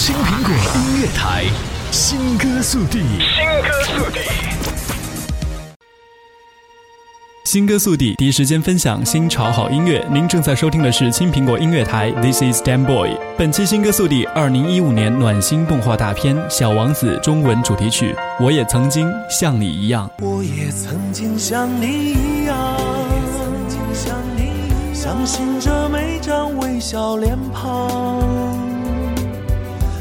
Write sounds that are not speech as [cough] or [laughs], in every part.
青苹果音乐台，新歌速递，新歌速递，新歌速递，第一时间分享新潮好音乐。您正在收听的是青苹果音乐台，This is Dan Boy。本期新歌速递，二零一五年暖心动画大片《小王子》中文主题曲。我也曾经像你一样，我也曾经像你一样，相信着每张微笑脸庞，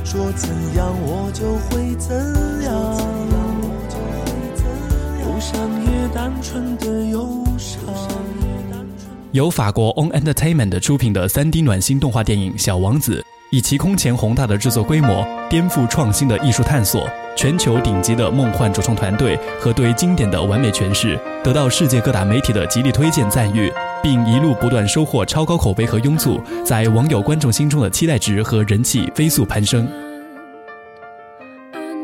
说怎样我就会怎样，忧伤也单纯的忧伤。由法国 On Entertainment 出品的 3D 暖心动画电影《小王子》，以其空前宏大的制作规模、颠覆创新的艺术探索、全球顶级的梦幻主创团队和对经典的完美诠释，得到世界各大媒体的极力推荐赞誉，并一路不断收获超高口碑和拥簇，在网友观众心中的期待值和人气飞速攀升。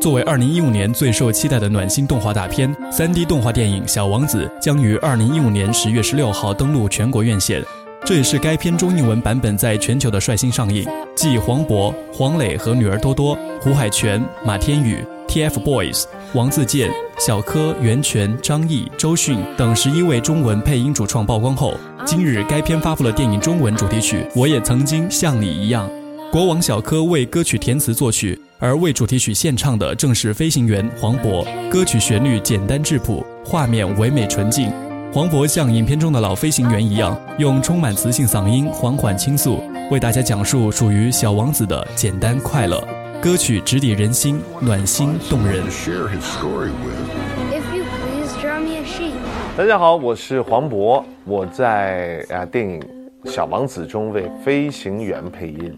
作为2015年最受期待的暖心动画大片，3D 动画电影《小王子》将于2015年10月16号登陆全国院线。这也是该片中英文版本在全球的率先上映。继黄渤、黄磊和女儿多多、胡海泉、马天宇、TFBOYS、王自健、小柯、袁泉、张译、周迅等十一位中文配音主创曝光后，今日该片发布了电影中文主题曲《我也曾经像你一样》。国王小柯为歌曲填词作曲，而为主题曲献唱的正是飞行员黄渤。歌曲旋律简单质朴，画面唯美纯净。黄渤像影片中的老飞行员一样，用充满磁性嗓音缓缓倾诉，为大家讲述属于小王子的简单快乐。歌曲直抵人心，暖心动人。If you please draw me a sheep. 大家好，我是黄渤，我在啊电影《小王子》中为飞行员配音。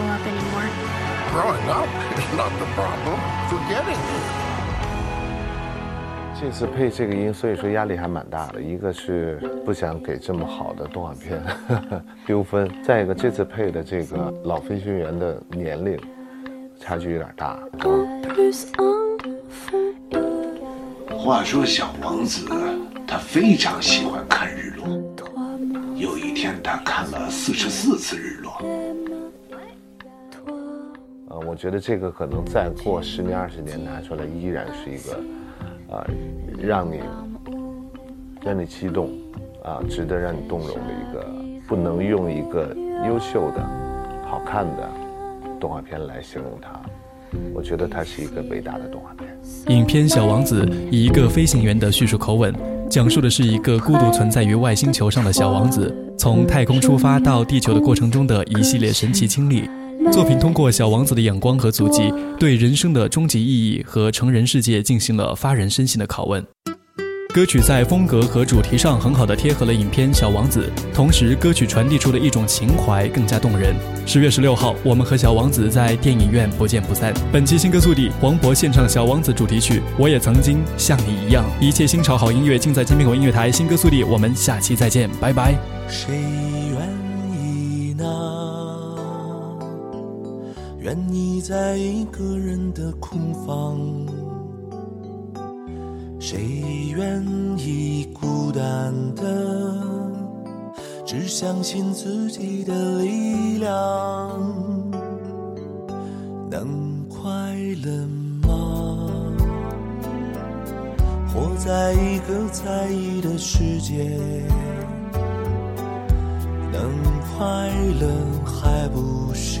Grow up anymore. Growing up is not the problem. Forgetting it. 这次配这个音，所以说压力还蛮大的。一个是不想给这么好的动画片 [laughs] 丢分，再一个这次配的这个老飞行员的年龄差距有点大。话说小王子他非常喜欢看日落，有一天他看了四十四次日落。我觉得这个可能再过十年二十年拿出来，依然是一个，呃，让你让你激动，啊、值得让你动容的一个，不能用一个优秀的、好看的动画片来形容它。我觉得它是一个伟大的动画片。影片《小王子》以一个飞行员的叙述口吻，讲述的是一个孤独存在于外星球上的小王子从太空出发到地球的过程中的一系列神奇经历。作品通过小王子的眼光和足迹，对人生的终极意义和成人世界进行了发人深省的拷问。歌曲在风格和主题上很好的贴合了影片《小王子》，同时歌曲传递出的一种情怀更加动人。十月十六号，我们和小王子在电影院不见不散。本期新歌速递，黄渤献唱《小王子》主题曲《我也曾经像你一样》，一切新潮好音乐尽在金苹果音乐台。新歌速递，我们下期再见，拜拜。谁愿愿意在一个人的空房？谁愿意孤单的，只相信自己的力量？能快乐吗？活在一个在意的世界。能快乐还不是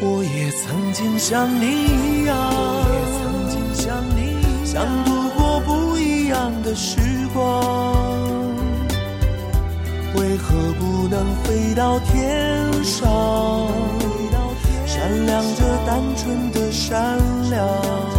我也曾经像你一样，我也曾经像你一样，想度过不一样的时光。为何不能飞到天上，闪亮着单纯的善良？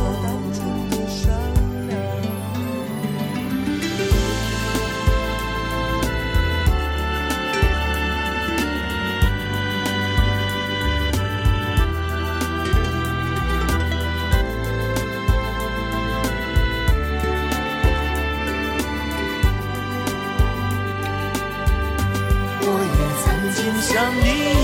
想你。